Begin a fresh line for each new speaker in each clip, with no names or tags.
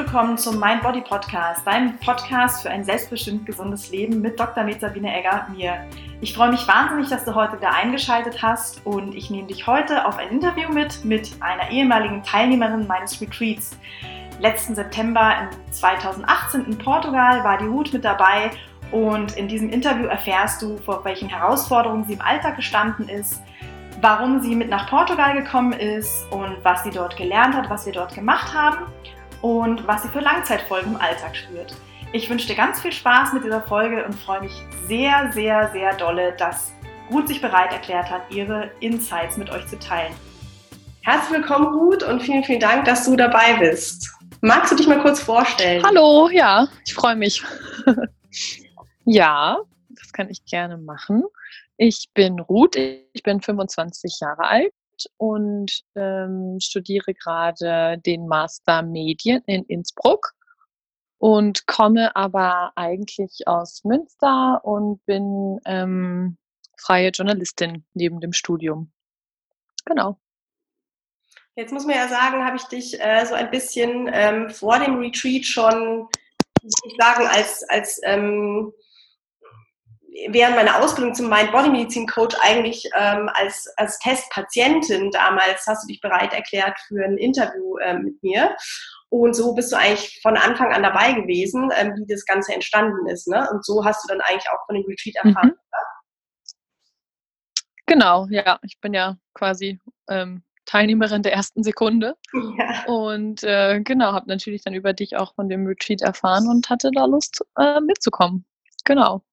willkommen zum Mind Body Podcast, deinem Podcast für ein selbstbestimmt gesundes Leben mit Dr. Med Sabine Egger, mir. Ich freue mich wahnsinnig, dass du heute wieder eingeschaltet hast und ich nehme dich heute auf ein Interview mit mit einer ehemaligen Teilnehmerin meines Retreats. Letzten September 2018 in Portugal war die Ruth mit dabei und in diesem Interview erfährst du, vor welchen Herausforderungen sie im Alltag gestanden ist, warum sie mit nach Portugal gekommen ist und was sie dort gelernt hat, was wir dort gemacht haben und was sie für Langzeitfolgen im Alltag spürt. Ich wünsche dir ganz viel Spaß mit dieser Folge und freue mich sehr, sehr, sehr dolle, dass Ruth sich bereit erklärt hat, ihre Insights mit euch zu teilen.
Herzlich willkommen, Ruth, und vielen, vielen Dank, dass du dabei bist. Magst du dich mal kurz vorstellen?
Hallo, ja, ich freue mich. ja, das kann ich gerne machen. Ich bin Ruth, ich bin 25 Jahre alt und ähm, studiere gerade den Master Medien in Innsbruck und komme aber eigentlich aus Münster und bin ähm, freie Journalistin neben dem Studium. Genau.
Jetzt muss man ja sagen, habe ich dich äh, so ein bisschen ähm, vor dem Retreat schon, ich sagen, als, als ähm, während meiner Ausbildung zum Mind-Body-Medizin-Coach eigentlich ähm, als, als Testpatientin damals hast du dich bereit erklärt für ein Interview ähm, mit mir. Und so bist du eigentlich von Anfang an dabei gewesen, ähm, wie das Ganze entstanden ist. Ne? Und so hast du dann eigentlich auch von dem Retreat erfahren. Mhm.
Genau, ja. Ich bin ja quasi ähm, Teilnehmerin der ersten Sekunde. Ja. Und äh, genau, habe natürlich dann über dich auch von dem Retreat erfahren und hatte da Lust äh, mitzukommen. Genau.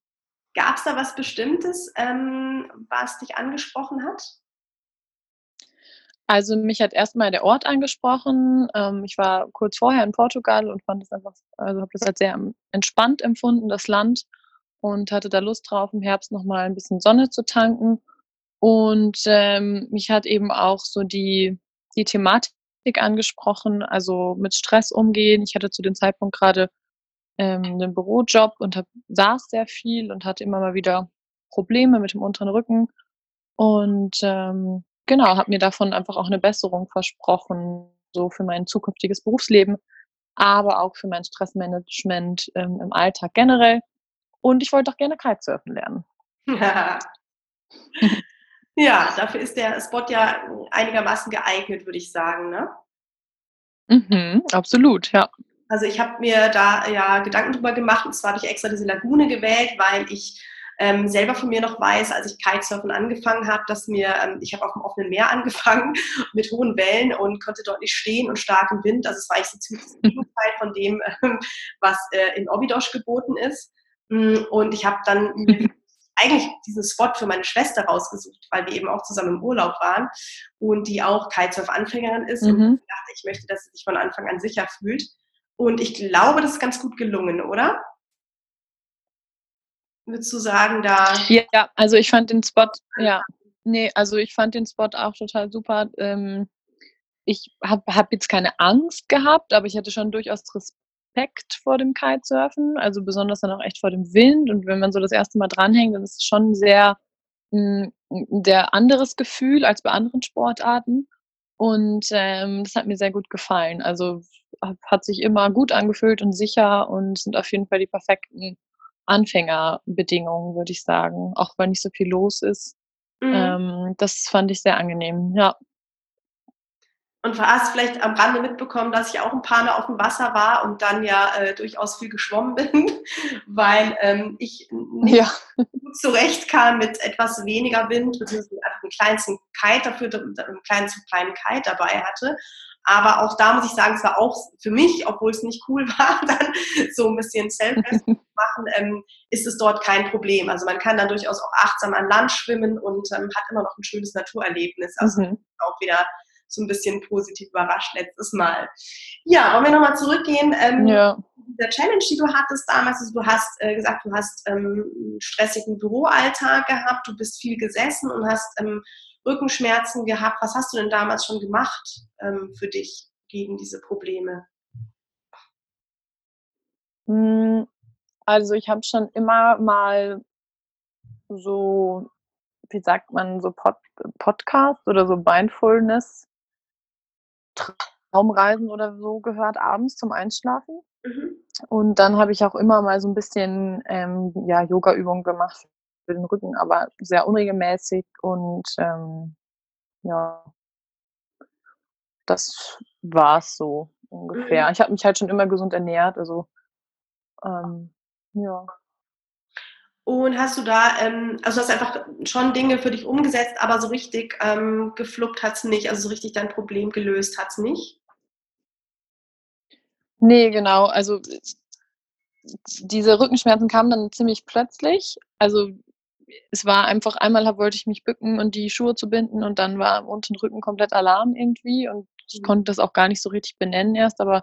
Gab es da was Bestimmtes, ähm, was dich angesprochen hat?
Also mich hat erstmal der Ort angesprochen. Ähm, ich war kurz vorher in Portugal und fand es einfach, also habe das als sehr entspannt empfunden, das Land, und hatte da Lust drauf, im Herbst nochmal ein bisschen Sonne zu tanken. Und ähm, mich hat eben auch so die, die Thematik angesprochen, also mit Stress umgehen. Ich hatte zu dem Zeitpunkt gerade ähm, einen Bürojob und hab, saß sehr viel und hatte immer mal wieder Probleme mit dem unteren Rücken. Und ähm, genau, habe mir davon einfach auch eine Besserung versprochen, so für mein zukünftiges Berufsleben, aber auch für mein Stressmanagement ähm, im Alltag generell. Und ich wollte auch gerne Kitesurfen lernen.
ja, dafür ist der Spot ja einigermaßen geeignet, würde ich sagen, ne?
Mhm, absolut, ja.
Also ich habe mir da ja Gedanken drüber gemacht und zwar habe ich extra diese Lagune gewählt, weil ich ähm, selber von mir noch weiß, als ich Kitesurfen angefangen habe, dass mir, ähm, ich habe auf dem offenen Meer angefangen mit hohen Wellen und konnte dort nicht stehen und starkem Wind. Also es war eigentlich so ziemlich das Gegenteil von dem, ähm, was äh, in Obidosch geboten ist. Mm, und ich habe dann eigentlich diesen Spot für meine Schwester rausgesucht, weil wir eben auch zusammen im Urlaub waren und die auch Kitesurf-Anfängerin ist mhm. und ich dachte, ich möchte, dass sie sich von Anfang an sicher fühlt. Und ich glaube, das ist ganz gut gelungen, oder? Würdest du sagen, da.
Ja, also ich fand den Spot, ja, nee, also ich fand den Spot auch total super. Ähm, ich habe hab jetzt keine Angst gehabt, aber ich hatte schon durchaus Respekt vor dem Kitesurfen, also besonders dann auch echt vor dem Wind. Und wenn man so das erste Mal dranhängt, dann ist es schon sehr ein sehr anderes Gefühl als bei anderen Sportarten. Und ähm, das hat mir sehr gut gefallen. Also hat sich immer gut angefühlt und sicher und sind auf jeden Fall die perfekten Anfängerbedingungen, würde ich sagen. Auch wenn nicht so viel los ist. Mhm. Ähm, das fand ich sehr angenehm, ja.
Und du hast vielleicht am Rande mitbekommen, dass ich auch ein paar Mal auf dem Wasser war und dann ja äh, durchaus viel geschwommen bin, weil ähm, ich nicht ja. gut zurechtkam mit etwas weniger Wind, beziehungsweise einfach einen kleinsten Kite dafür, einen kleinen zu kleinen Kite dabei hatte. Aber auch da muss ich sagen, es war auch für mich, obwohl es nicht cool war, dann so ein bisschen self zu machen, ähm, ist es dort kein Problem. Also man kann dann durchaus auch achtsam an Land schwimmen und ähm, hat immer noch ein schönes Naturerlebnis. Also mhm. auch wieder so ein bisschen positiv überrascht letztes Mal. Ja, wollen wir nochmal zurückgehen? Ähm, ja. Der Challenge, die du hattest damals, also du hast äh, gesagt, du hast ähm, einen stressigen Büroalltag gehabt, du bist viel gesessen und hast ähm, Rückenschmerzen gehabt. Was hast du denn damals schon gemacht ähm, für dich gegen diese Probleme?
Hm, also ich habe schon immer mal so, wie sagt man, so Pod Podcast oder so Mindfulness Raumreisen oder so gehört abends zum Einschlafen. Mhm. Und dann habe ich auch immer mal so ein bisschen ähm, ja, Yoga-Übungen gemacht für den Rücken, aber sehr unregelmäßig und ähm, ja, das war es so ungefähr. Mhm. Ich habe mich halt schon immer gesund ernährt, also ähm, ja.
Und hast du da, ähm, also hast einfach schon Dinge für dich umgesetzt, aber so richtig ähm, gefluppt hat es nicht, also so richtig dein Problem gelöst hat es nicht?
Nee, genau. Also diese Rückenschmerzen kamen dann ziemlich plötzlich. Also es war einfach, einmal wollte ich mich bücken und die Schuhe zu binden und dann war im unteren Rücken komplett Alarm irgendwie und ich mhm. konnte das auch gar nicht so richtig benennen erst, aber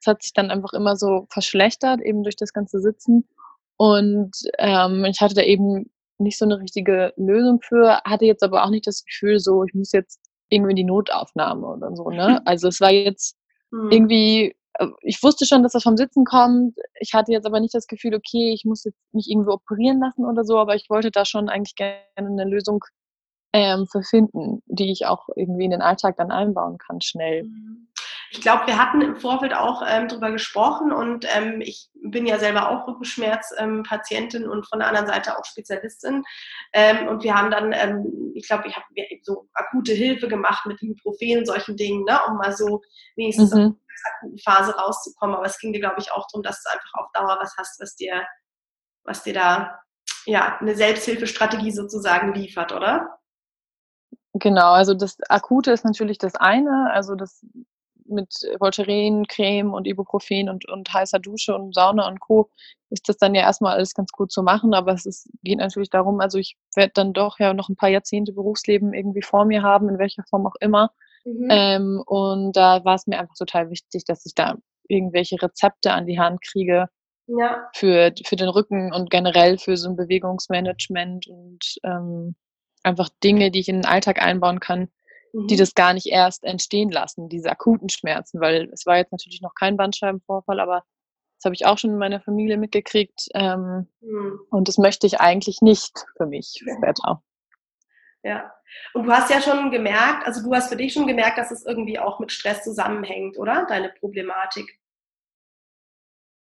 es hat sich dann einfach immer so verschlechtert, eben durch das ganze Sitzen. Und ähm, ich hatte da eben nicht so eine richtige Lösung für, hatte jetzt aber auch nicht das Gefühl, so, ich muss jetzt irgendwie in die Notaufnahme oder so, ne? Also es war jetzt mhm. irgendwie ich wusste schon, dass das vom Sitzen kommt. Ich hatte jetzt aber nicht das Gefühl, okay, ich muss jetzt mich irgendwie operieren lassen oder so, aber ich wollte da schon eigentlich gerne eine Lösung ähm, für finden, die ich auch irgendwie in den Alltag dann einbauen kann, schnell. Mhm.
Ich glaube, wir hatten im Vorfeld auch ähm, darüber gesprochen und ähm, ich bin ja selber auch Rückenschmerzpatientin ähm, und von der anderen Seite auch Spezialistin. Ähm, und wir haben dann, ähm, ich glaube, ich habe so akute Hilfe gemacht mit Ibuprofen und solchen Dingen, ne, um mal so wenigstens mhm. Akuten Phase rauszukommen. Aber es ging dir, glaube ich, auch darum, dass du einfach auf Dauer was hast, was dir, was dir da ja, eine Selbsthilfestrategie sozusagen liefert, oder?
Genau, also das Akute ist natürlich das eine, also das mit Voltaren, Creme und Ibuprofen und, und heißer Dusche und Sauna und Co. ist das dann ja erstmal alles ganz gut zu machen, aber es ist, geht natürlich darum, also ich werde dann doch ja noch ein paar Jahrzehnte Berufsleben irgendwie vor mir haben, in welcher Form auch immer. Mhm. Ähm, und da war es mir einfach total wichtig, dass ich da irgendwelche Rezepte an die Hand kriege ja. für, für den Rücken und generell für so ein Bewegungsmanagement und ähm, einfach Dinge, die ich in den Alltag einbauen kann, die mhm. das gar nicht erst entstehen lassen, diese akuten Schmerzen, weil es war jetzt natürlich noch kein Bandscheibenvorfall, aber das habe ich auch schon in meiner Familie mitgekriegt ähm, mhm. und das möchte ich eigentlich nicht für mich später.
Ja, und du hast ja schon gemerkt, also du hast für dich schon gemerkt, dass es irgendwie auch mit Stress zusammenhängt, oder? Deine Problematik.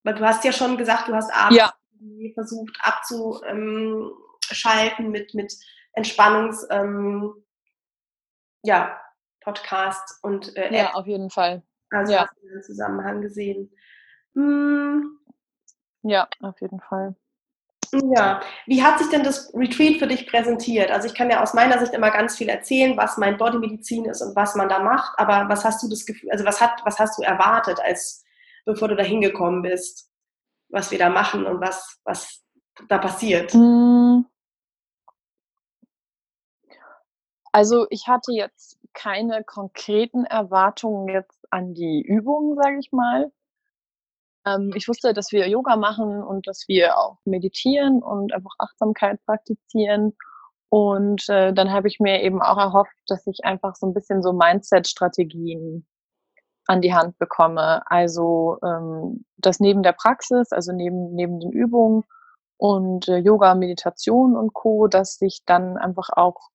Weil du hast ja schon gesagt, du hast abends ja. versucht abzuschalten mit, mit Entspannungs, ähm, ja, Podcast und
äh, Ja, auf jeden Fall.
Also ja. hast du den Zusammenhang gesehen. Hm.
Ja, auf jeden Fall.
Ja, wie hat sich denn das Retreat für dich präsentiert? Also ich kann ja aus meiner Sicht immer ganz viel erzählen, was mein Bodymedizin ist und was man da macht, aber was hast du das Gefühl, also was hat, was hast du erwartet, als bevor du da hingekommen bist, was wir da machen und was, was da passiert? Hm.
Also ich hatte jetzt keine konkreten Erwartungen jetzt an die Übungen, sage ich mal. Ähm, ich wusste, dass wir Yoga machen und dass wir auch meditieren und einfach Achtsamkeit praktizieren. Und äh, dann habe ich mir eben auch erhofft, dass ich einfach so ein bisschen so Mindset-Strategien an die Hand bekomme. Also ähm, das neben der Praxis, also neben, neben den Übungen und äh, Yoga, Meditation und Co., dass ich dann einfach auch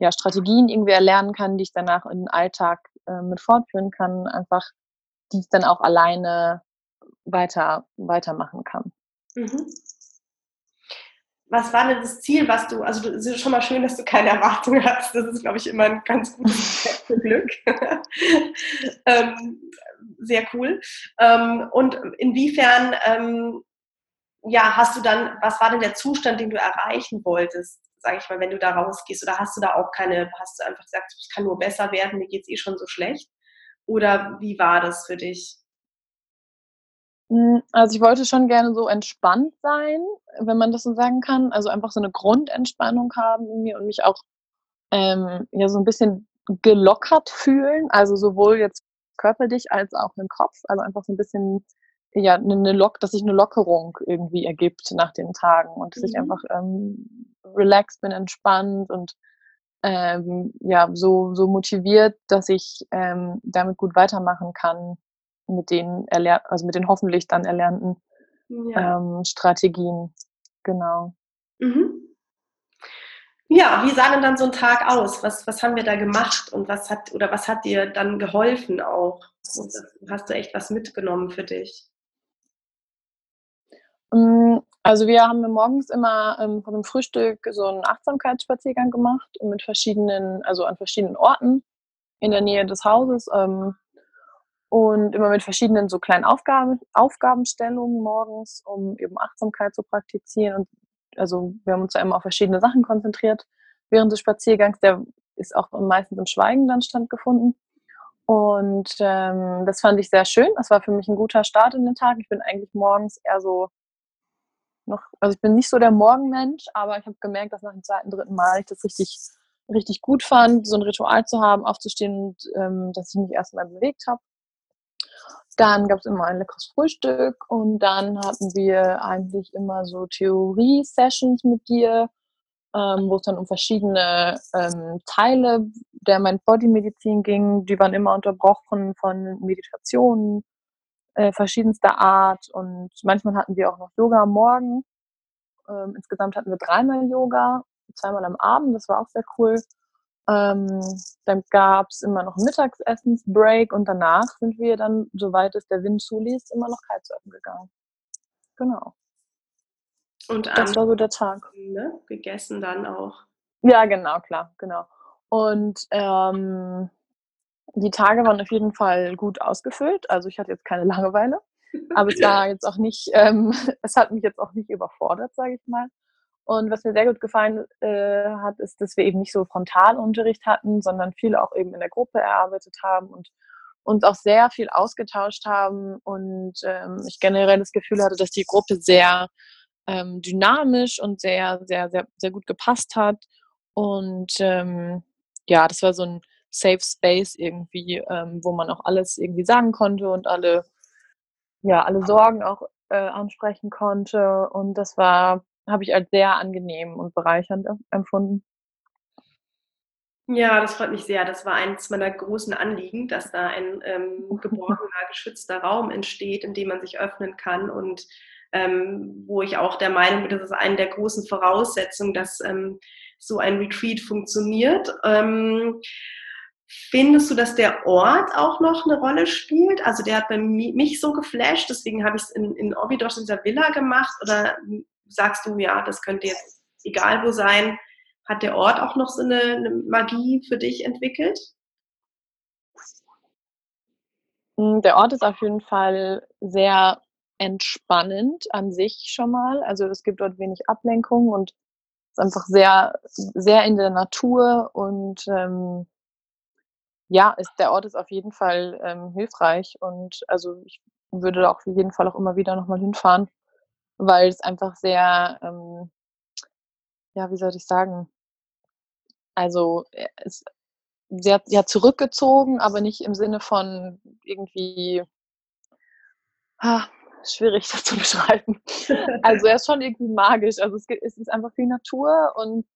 ja, Strategien irgendwie erlernen kann, die ich danach in den Alltag äh, mit fortführen kann, einfach die ich dann auch alleine weiter weitermachen kann. Mhm.
Was war denn das Ziel, was du, also es ist schon mal schön, dass du keine Erwartungen hast. Das ist, glaube ich, immer ein ganz gutes Glück. ähm, sehr cool. Ähm, und inwiefern, ähm, ja, hast du dann, was war denn der Zustand, den du erreichen wolltest? sage ich mal, wenn du da rausgehst? Oder hast du da auch keine, hast du einfach gesagt, es kann nur besser werden, mir geht es eh schon so schlecht? Oder wie war das für dich?
Hm, also ich wollte schon gerne so entspannt sein, wenn man das so sagen kann. Also einfach so eine Grundentspannung haben in mir und mich auch ähm, ja so ein bisschen gelockert fühlen. Also sowohl jetzt körperlich als auch im Kopf. Also einfach so ein bisschen ja eine Lock, dass sich eine Lockerung irgendwie ergibt nach den Tagen und dass mhm. ich einfach ähm, relaxed bin, entspannt und ähm, ja so so motiviert, dass ich ähm, damit gut weitermachen kann mit den erler also mit den hoffentlich dann erlernten ja. ähm, Strategien genau.
Mhm. Ja, wie sah denn dann so ein Tag aus? Was, was haben wir da gemacht und was hat oder was hat dir dann geholfen auch? Und hast du echt was mitgenommen für dich?
Mm, also wir haben morgens immer ähm, von dem Frühstück so einen Achtsamkeitsspaziergang gemacht mit verschiedenen, also an verschiedenen Orten in der Nähe des Hauses ähm, und immer mit verschiedenen so kleinen Aufgaben, Aufgabenstellungen morgens, um eben Achtsamkeit zu praktizieren und also wir haben uns ja immer auf verschiedene Sachen konzentriert während des Spaziergangs. Der ist auch meistens im Schweigen dann stattgefunden. Und ähm, das fand ich sehr schön. Das war für mich ein guter Start in den Tag. Ich bin eigentlich morgens eher so noch, also ich bin nicht so der Morgenmensch, aber ich habe gemerkt, dass nach dem zweiten, dritten Mal ich das richtig, richtig gut fand, so ein Ritual zu haben, aufzustehen und ähm, dass ich mich erstmal bewegt habe. Dann gab es immer ein leckeres Frühstück und dann hatten wir eigentlich immer so Theorie-Sessions mit dir, ähm, wo es dann um verschiedene ähm, Teile der Mind-Body-Medizin ging. Die waren immer unterbrochen von Meditationen äh, verschiedenster Art und manchmal hatten wir auch noch Yoga am Morgen. Ähm, insgesamt hatten wir dreimal Yoga, zweimal am Abend, das war auch sehr cool. Ähm, dann gab es immer noch einen Mittagsessensbreak und danach sind wir dann, soweit es der Wind zuließ, immer noch Kitesurfen gegangen. Genau.
Und das war so der Tag. Ne? Gegessen dann auch.
Ja, genau, klar, genau. Und ähm, die Tage waren auf jeden Fall gut ausgefüllt. Also ich hatte jetzt keine Langeweile. Aber es war jetzt auch nicht, ähm, es hat mich jetzt auch nicht überfordert, sage ich mal. Und was mir sehr gut gefallen äh, hat, ist, dass wir eben nicht so Frontalunterricht hatten, sondern viele auch eben in der Gruppe erarbeitet haben und uns auch sehr viel ausgetauscht haben und ähm, ich generell das Gefühl hatte, dass die Gruppe sehr ähm, dynamisch und sehr, sehr, sehr, sehr gut gepasst hat. Und ähm, ja, das war so ein Safe Space irgendwie, ähm, wo man auch alles irgendwie sagen konnte und alle, ja, alle Sorgen auch äh, ansprechen konnte. Und das war habe ich als sehr angenehm und bereichernd empfunden.
Ja, das freut mich sehr. Das war eines meiner großen Anliegen, dass da ein ähm, geborgener, geschützter Raum entsteht, in dem man sich öffnen kann und ähm, wo ich auch der Meinung bin, das ist eine der großen Voraussetzungen, dass ähm, so ein Retreat funktioniert. Ähm, Findest du, dass der Ort auch noch eine Rolle spielt? Also der hat bei mich so geflasht, deswegen habe ich es in, in Obidos in dieser Villa gemacht. Oder sagst du, ja, das könnte jetzt egal wo sein, hat der Ort auch noch so eine, eine Magie für dich entwickelt?
Hm, der Ort ist auf jeden Fall sehr entspannend an sich schon mal. Also es gibt dort wenig Ablenkung und ist einfach sehr, sehr in der Natur und ähm, ja, ist, der Ort ist auf jeden Fall ähm, hilfreich und also ich würde da auf jeden Fall auch immer wieder nochmal hinfahren weil es einfach sehr, ähm, ja, wie soll ich sagen, also äh, es sehr, ja, zurückgezogen, aber nicht im Sinne von irgendwie, ah, schwierig das zu beschreiben. Also er ist schon irgendwie magisch. Also es, es ist einfach viel Natur und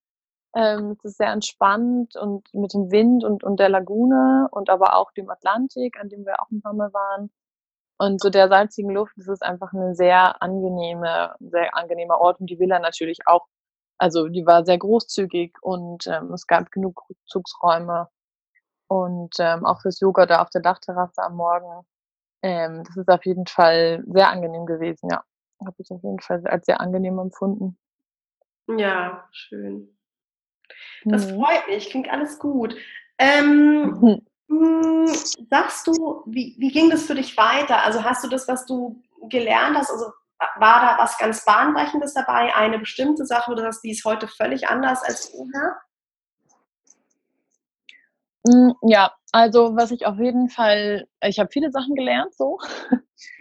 ähm, es ist sehr entspannt und mit dem Wind und, und der Lagune und aber auch dem Atlantik, an dem wir auch ein paar Mal waren. Und so der salzigen Luft, das ist einfach ein sehr angenehme, sehr angenehmer Ort und die Villa natürlich auch. Also die war sehr großzügig und ähm, es gab genug Rückzugsräume und ähm, auch fürs Yoga da auf der Dachterrasse am Morgen. Ähm, das ist auf jeden Fall sehr angenehm gewesen, ja. Habe ich auf jeden Fall als sehr angenehm empfunden.
Ja, schön. Das mhm. freut mich, klingt alles gut. Ähm, mhm. Hm, sagst du, wie, wie ging das für dich weiter? Also hast du das, was du gelernt hast, also war da was ganz Bahnbrechendes dabei, eine bestimmte Sache, du sagst, die ist heute völlig anders als vorher?
Hm, ja, also was ich auf jeden Fall, ich habe viele Sachen gelernt so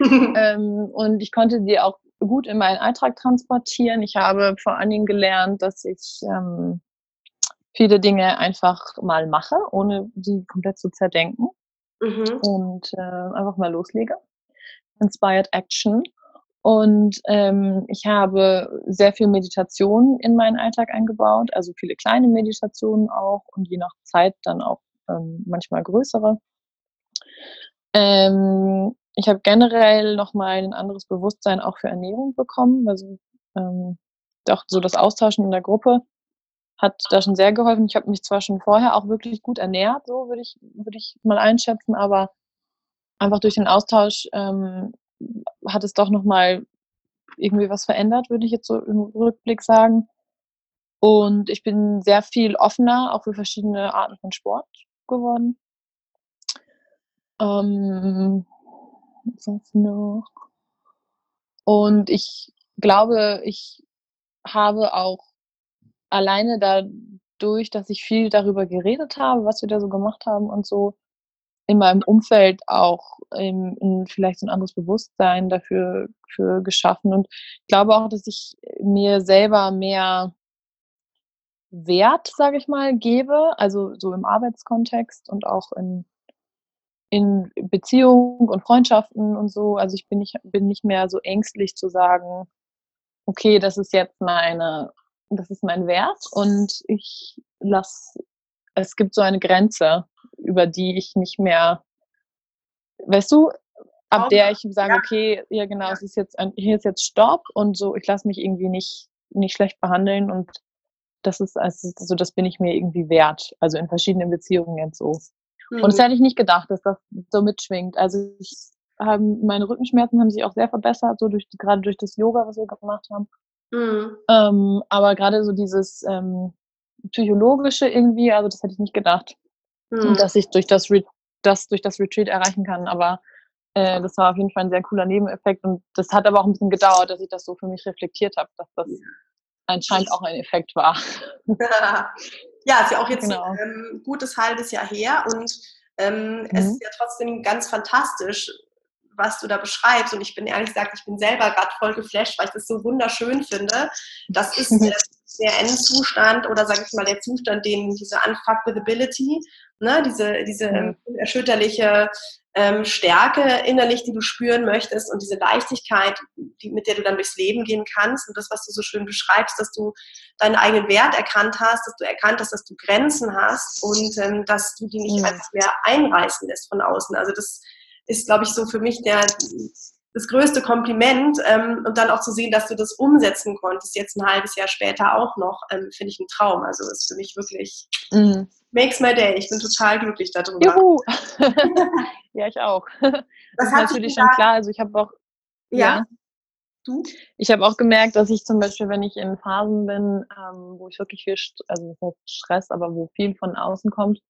ähm, und ich konnte die auch gut in meinen Alltag transportieren. Ich habe vor allen Dingen gelernt, dass ich ähm, viele Dinge einfach mal mache, ohne sie komplett zu zerdenken. Mhm. Und äh, einfach mal loslege. Inspired Action. Und ähm, ich habe sehr viel Meditation in meinen Alltag eingebaut, also viele kleine Meditationen auch und je nach Zeit dann auch ähm, manchmal größere. Ähm, ich habe generell nochmal ein anderes Bewusstsein auch für Ernährung bekommen, also ähm, auch so das Austauschen in der Gruppe hat da schon sehr geholfen. Ich habe mich zwar schon vorher auch wirklich gut ernährt, so würde ich, würde ich mal einschätzen, aber einfach durch den Austausch ähm, hat es doch nochmal irgendwie was verändert, würde ich jetzt so im Rückblick sagen. Und ich bin sehr viel offener, auch für verschiedene Arten von Sport geworden. Ähm, was noch? Und ich glaube, ich habe auch alleine dadurch, dass ich viel darüber geredet habe, was wir da so gemacht haben und so, in meinem Umfeld auch in, in vielleicht so ein anderes Bewusstsein dafür für geschaffen. Und ich glaube auch, dass ich mir selber mehr Wert, sage ich mal, gebe, also so im Arbeitskontext und auch in, in Beziehungen und Freundschaften und so. Also ich bin nicht, bin nicht mehr so ängstlich zu sagen, okay, das ist jetzt meine das ist mein Wert und ich lasse, es gibt so eine Grenze, über die ich nicht mehr, weißt du, ab der ich sage, ja. okay, ja genau, es ist jetzt ein, hier ist jetzt Stopp und so, ich lasse mich irgendwie nicht, nicht schlecht behandeln und das ist, also das bin ich mir irgendwie wert, also in verschiedenen Beziehungen jetzt so. Mhm. Und das hätte ich nicht gedacht, dass das so mitschwingt. Also ich, haben, meine Rückenschmerzen haben sich auch sehr verbessert, so durch, gerade durch das Yoga, was wir gemacht haben. Mhm. Ähm, aber gerade so dieses ähm, psychologische irgendwie, also das hätte ich nicht gedacht, mhm. dass ich durch das, Re das durch das Retreat erreichen kann. Aber äh, das war auf jeden Fall ein sehr cooler Nebeneffekt und das hat aber auch ein bisschen gedauert, dass ich das so für mich reflektiert habe, dass das anscheinend auch ein Effekt war.
ja, ist ja auch jetzt genau. ein ähm, gutes halbes Jahr her und ähm, mhm. es ist ja trotzdem ganz fantastisch, was du da beschreibst. Und ich bin ehrlich gesagt, ich bin selber gerade voll geflasht, weil ich das so wunderschön finde. Das ist der, der Endzustand oder sage ich mal der Zustand, den diese Unfuckability, ne, diese, diese mhm. erschütterliche ähm, Stärke innerlich, die du spüren möchtest und diese Leichtigkeit, die, mit der du dann durchs Leben gehen kannst und das, was du so schön beschreibst, dass du deinen eigenen Wert erkannt hast, dass du erkannt hast, dass du Grenzen hast und ähm, dass du die nicht einfach mehr einreißen lässt von außen. Also das ist, glaube ich, so für mich der, das größte Kompliment. Ähm, und dann auch zu sehen, dass du das umsetzen konntest, jetzt ein halbes Jahr später auch noch, ähm, finde ich ein Traum. Also ist für mich wirklich, mm. makes my day. Ich bin total glücklich darüber.
Juhu! ja, ich auch. Das, das ist natürlich schon klar. Also ich habe auch,
ja. ja.
Du? Ich habe auch gemerkt, dass ich zum Beispiel, wenn ich in Phasen bin, ähm, wo ich wirklich viel, also Stress, aber wo viel von außen kommt,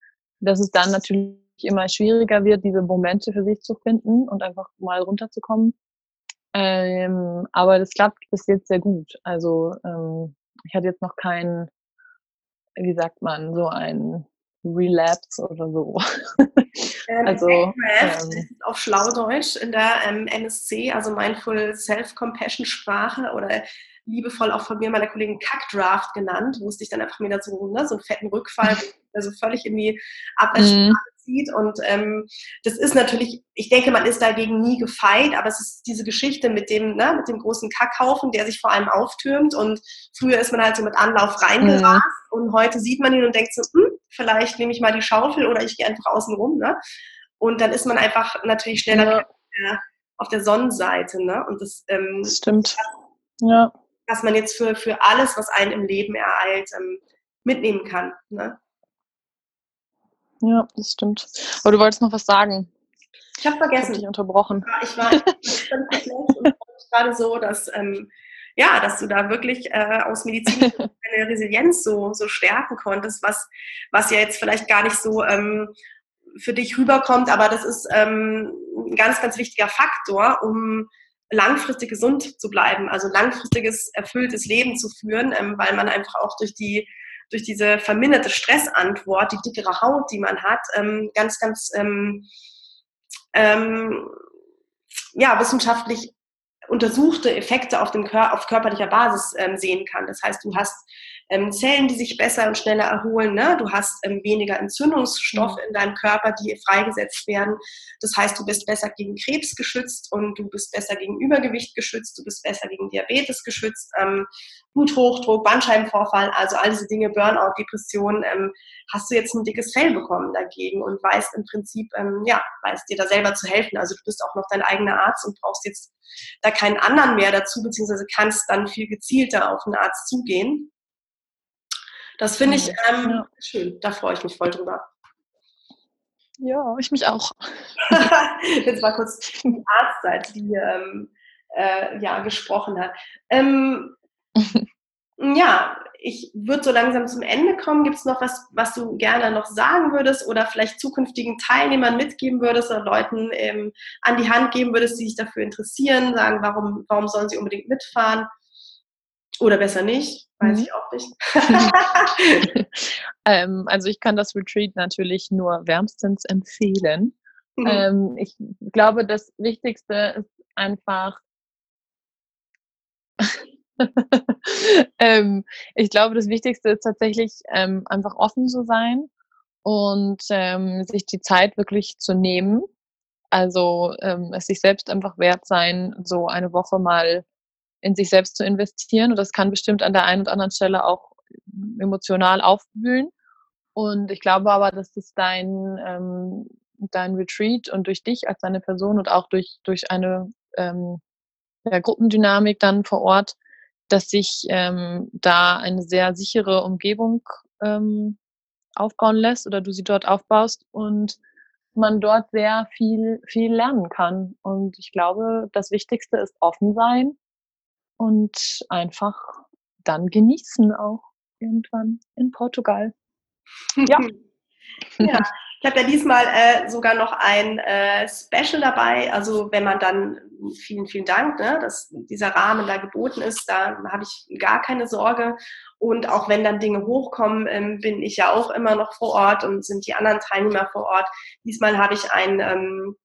dass es dann natürlich immer schwieriger wird, diese Momente für sich zu finden und einfach mal runterzukommen. Ähm, aber das klappt bis jetzt sehr gut. Also ähm, ich hatte jetzt noch keinen, wie sagt man, so ein Relapse oder so.
Ähm, also ähm, auf Schlaudeutsch in der ähm, MSC, also Mindful Self-Compassion Sprache oder liebevoll auch von mir meiner Kollegin Kackdraft genannt, es dich dann einfach wieder so, ne, so einen fetten Rückfall, also völlig in die Abwärtsspirale zieht. Und ähm, das ist natürlich, ich denke, man ist dagegen nie gefeit, aber es ist diese Geschichte mit dem, ne, mit dem großen Kackhaufen, der sich vor allem auftürmt. Und früher ist man halt so mit Anlauf reingerast mhm. und heute sieht man ihn und denkt so, hm, vielleicht nehme ich mal die Schaufel oder ich gehe einfach außen rum. Ne? Und dann ist man einfach natürlich schneller ja. auf der Sonnenseite. Ne? Und das, ähm,
stimmt. Ja.
Was man jetzt für, für alles, was einen im Leben ereilt, ähm, mitnehmen kann. Ne?
Ja, das stimmt. Aber du wolltest noch was sagen.
Ich habe vergessen. Ich
dich unterbrochen.
Ich war, ich war und gerade so, dass, ähm, ja, dass du da wirklich äh, aus Medizin deine Resilienz so, so stärken konntest, was, was ja jetzt vielleicht gar nicht so ähm, für dich rüberkommt, aber das ist ähm, ein ganz, ganz wichtiger Faktor, um langfristig gesund zu bleiben, also langfristiges, erfülltes Leben zu führen, ähm, weil man einfach auch durch die durch diese verminderte Stressantwort, die dickere Haut, die man hat, ähm, ganz, ganz ähm, ähm, ja, wissenschaftlich untersuchte Effekte auf, dem Kör auf körperlicher Basis ähm, sehen kann. Das heißt, du hast ähm, Zellen, die sich besser und schneller erholen. Ne? Du hast ähm, weniger Entzündungsstoffe mhm. in deinem Körper, die freigesetzt werden. Das heißt, du bist besser gegen Krebs geschützt und du bist besser gegen Übergewicht geschützt, du bist besser gegen Diabetes geschützt, ähm, Bluthochdruck, Bandscheibenvorfall, also all diese Dinge, Burnout, Depression, ähm, hast du jetzt ein dickes Fell bekommen dagegen und weißt im Prinzip, ähm, ja, weißt dir da selber zu helfen. Also du bist auch noch dein eigener Arzt und brauchst jetzt da keinen anderen mehr dazu, beziehungsweise kannst dann viel gezielter auf einen Arzt zugehen. Das finde ich ähm, ja. schön. Da freue ich mich voll drüber.
Ja, ich mich auch.
Jetzt war kurz die Arztseite, die ähm, äh, ja, gesprochen hat. Ähm, ja, ich würde so langsam zum Ende kommen. Gibt es noch was, was du gerne noch sagen würdest oder vielleicht zukünftigen Teilnehmern mitgeben würdest oder Leuten ähm, an die Hand geben würdest, die sich dafür interessieren, sagen, warum, warum sollen sie unbedingt mitfahren? Oder besser nicht, weiß mhm. ich auch nicht.
ähm, also ich kann das Retreat natürlich nur wärmstens empfehlen. Mhm. Ähm, ich glaube, das Wichtigste ist einfach, ähm, ich glaube, das Wichtigste ist tatsächlich ähm, einfach offen zu sein und ähm, sich die Zeit wirklich zu nehmen. Also ähm, es sich selbst einfach wert sein, so eine Woche mal in sich selbst zu investieren. Und das kann bestimmt an der einen oder anderen Stelle auch emotional aufwühlen. Und ich glaube aber, dass das dein, ähm, dein Retreat und durch dich als deine Person und auch durch, durch eine ähm, ja, Gruppendynamik dann vor Ort, dass sich ähm, da eine sehr sichere Umgebung ähm, aufbauen lässt oder du sie dort aufbaust und man dort sehr viel, viel lernen kann. Und ich glaube, das Wichtigste ist offen sein und einfach dann genießen auch irgendwann in Portugal.
Ja. ja. Ich habe ja diesmal äh, sogar noch ein äh, Special dabei. Also wenn man dann, vielen, vielen Dank, ne, dass dieser Rahmen da geboten ist, da habe ich gar keine Sorge. Und auch wenn dann Dinge hochkommen, ähm, bin ich ja auch immer noch vor Ort und sind die anderen Teilnehmer vor Ort. Diesmal habe ich ein ähm,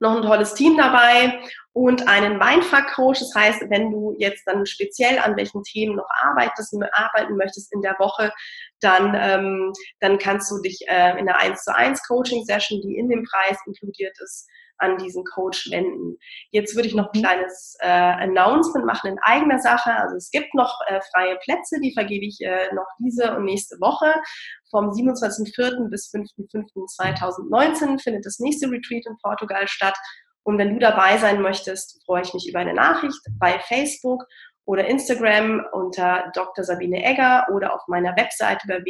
noch ein tolles Team dabei und einen Mindfuck-Coach. Das heißt, wenn du jetzt dann speziell an welchen Themen noch arbeitest, arbeiten möchtest in der Woche, dann, ähm, dann kannst du dich äh, in einer 1 zu 1 Coaching-Session, die in dem Preis inkludiert ist, an diesen Coach wenden. Jetzt würde ich noch ein mhm. kleines äh, Announcement machen in eigener Sache. Also es gibt noch äh, freie Plätze, die vergebe ich äh, noch diese und nächste Woche. Vom 27.04. bis 5.05.2019 findet das nächste Retreat in Portugal statt. Und wenn du dabei sein möchtest, freue ich mich über eine Nachricht bei Facebook oder Instagram unter Dr. Sabine Egger oder auf meiner Webseite über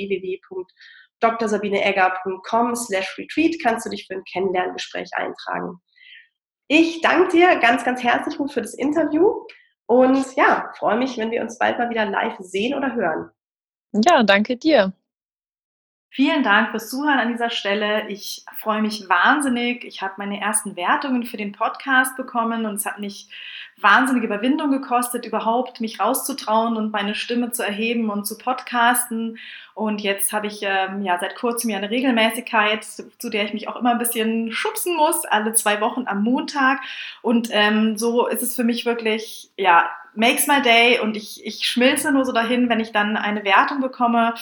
www.drsabineegger.com slash retreat kannst du dich für ein Kennenlerngespräch eintragen. Ich danke dir ganz, ganz herzlich für das Interview und ja, freue mich, wenn wir uns bald mal wieder live sehen oder hören.
Ja, danke dir.
Vielen Dank fürs Zuhören an dieser Stelle. Ich freue mich wahnsinnig. Ich habe meine ersten Wertungen für den Podcast bekommen und es hat mich wahnsinnige Überwindung gekostet, überhaupt mich rauszutrauen und meine Stimme zu erheben und zu podcasten. Und jetzt habe ich ähm, ja seit kurzem ja eine Regelmäßigkeit, zu der ich mich auch immer ein bisschen schubsen muss, alle zwei Wochen am Montag. Und ähm, so ist es für mich wirklich ja makes my day und ich, ich schmilze nur so dahin, wenn ich dann eine Wertung bekomme.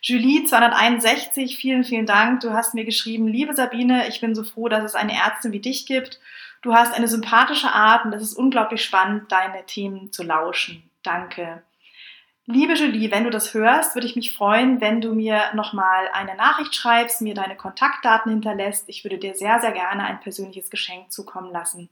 Julie 261, vielen, vielen Dank. Du hast mir geschrieben, liebe Sabine, ich bin so froh, dass es eine Ärztin wie dich gibt. Du hast eine sympathische Art und es ist unglaublich spannend, deine Themen zu lauschen. Danke. Liebe Julie, wenn du das hörst, würde ich mich freuen, wenn du mir nochmal eine Nachricht schreibst, mir deine Kontaktdaten hinterlässt. Ich würde dir sehr, sehr gerne ein persönliches Geschenk zukommen lassen.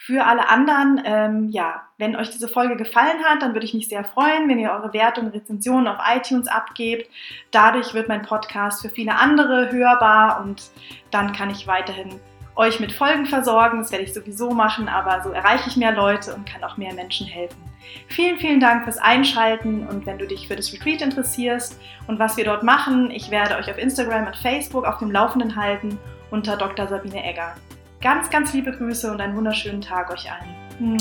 Für alle anderen, ähm, ja, wenn euch diese Folge gefallen hat, dann würde ich mich sehr freuen, wenn ihr eure Wertung, Rezensionen auf iTunes abgebt. Dadurch wird mein Podcast für viele andere hörbar und dann kann ich weiterhin euch mit Folgen versorgen. Das werde ich sowieso machen, aber so erreiche ich mehr Leute und kann auch mehr Menschen helfen. Vielen, vielen Dank fürs Einschalten und wenn du dich für das Retreat interessierst und was wir dort machen, ich werde euch auf Instagram und Facebook auf dem Laufenden halten unter Dr. Sabine Egger. Ganz, ganz liebe Grüße und einen wunderschönen Tag euch allen.